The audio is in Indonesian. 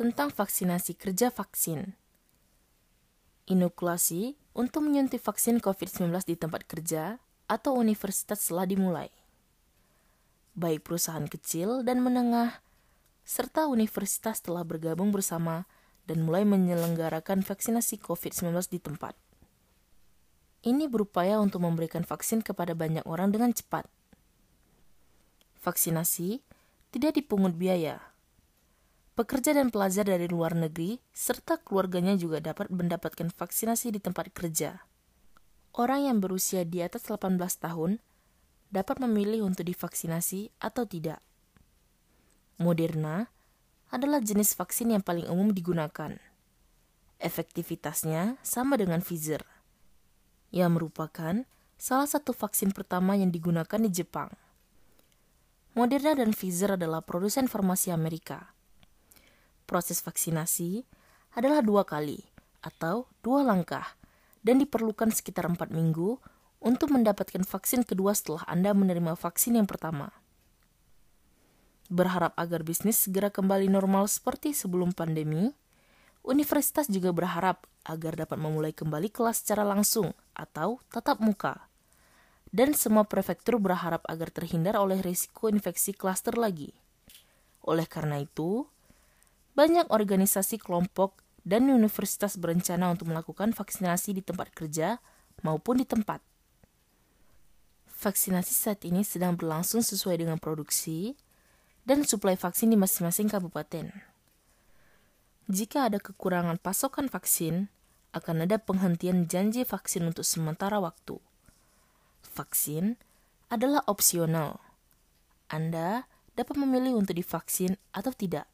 tentang vaksinasi kerja vaksin. Inokulasi untuk menyuntik vaksin COVID-19 di tempat kerja atau universitas telah dimulai. Baik perusahaan kecil dan menengah, serta universitas telah bergabung bersama dan mulai menyelenggarakan vaksinasi COVID-19 di tempat. Ini berupaya untuk memberikan vaksin kepada banyak orang dengan cepat. Vaksinasi tidak dipungut biaya, Pekerja dan pelajar dari luar negeri serta keluarganya juga dapat mendapatkan vaksinasi di tempat kerja. Orang yang berusia di atas 18 tahun dapat memilih untuk divaksinasi atau tidak. Moderna adalah jenis vaksin yang paling umum digunakan. Efektivitasnya sama dengan Pfizer, yang merupakan salah satu vaksin pertama yang digunakan di Jepang. Moderna dan Pfizer adalah produsen farmasi Amerika proses vaksinasi adalah dua kali atau dua langkah dan diperlukan sekitar empat minggu untuk mendapatkan vaksin kedua setelah Anda menerima vaksin yang pertama. Berharap agar bisnis segera kembali normal seperti sebelum pandemi, universitas juga berharap agar dapat memulai kembali kelas secara langsung atau tatap muka. Dan semua prefektur berharap agar terhindar oleh risiko infeksi klaster lagi. Oleh karena itu, banyak organisasi kelompok dan universitas berencana untuk melakukan vaksinasi di tempat kerja maupun di tempat. Vaksinasi saat ini sedang berlangsung sesuai dengan produksi dan suplai vaksin di masing-masing kabupaten. Jika ada kekurangan pasokan vaksin, akan ada penghentian janji vaksin untuk sementara waktu. Vaksin adalah opsional. Anda dapat memilih untuk divaksin atau tidak.